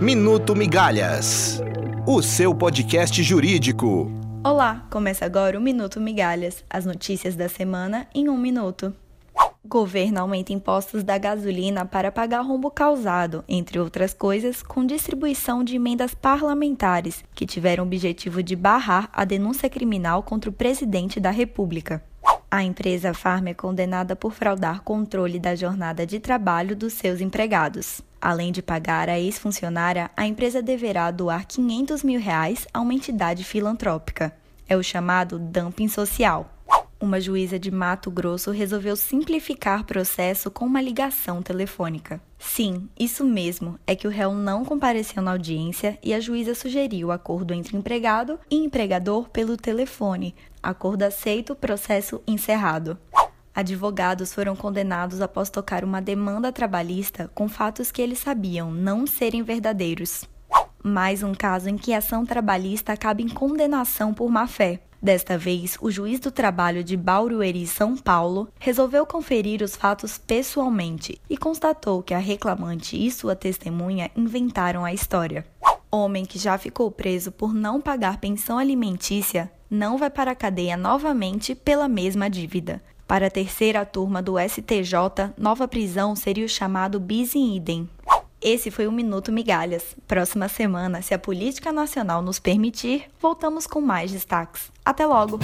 Minuto Migalhas, o seu podcast jurídico. Olá, começa agora o Minuto Migalhas, as notícias da semana em um minuto. Governo aumenta impostos da gasolina para pagar rombo causado, entre outras coisas, com distribuição de emendas parlamentares, que tiveram o objetivo de barrar a denúncia criminal contra o presidente da República. A empresa Farm é condenada por fraudar controle da jornada de trabalho dos seus empregados. Além de pagar a ex-funcionária, a empresa deverá doar 500 mil reais a uma entidade filantrópica. É o chamado dumping social. Uma juíza de Mato Grosso resolveu simplificar processo com uma ligação telefônica. Sim, isso mesmo, é que o réu não compareceu na audiência e a juíza sugeriu acordo entre empregado e empregador pelo telefone. Acordo aceito, processo encerrado. Advogados foram condenados após tocar uma demanda trabalhista com fatos que eles sabiam não serem verdadeiros. Mais um caso em que a ação trabalhista acaba em condenação por má-fé. Desta vez, o juiz do trabalho de Barueri, São Paulo, resolveu conferir os fatos pessoalmente e constatou que a reclamante e sua testemunha inventaram a história. Homem que já ficou preso por não pagar pensão alimentícia não vai para a cadeia novamente pela mesma dívida. Para a terceira turma do STJ, nova prisão seria o chamado bis in idem. Esse foi o Minuto Migalhas. Próxima semana, se a política nacional nos permitir, voltamos com mais destaques. Até logo!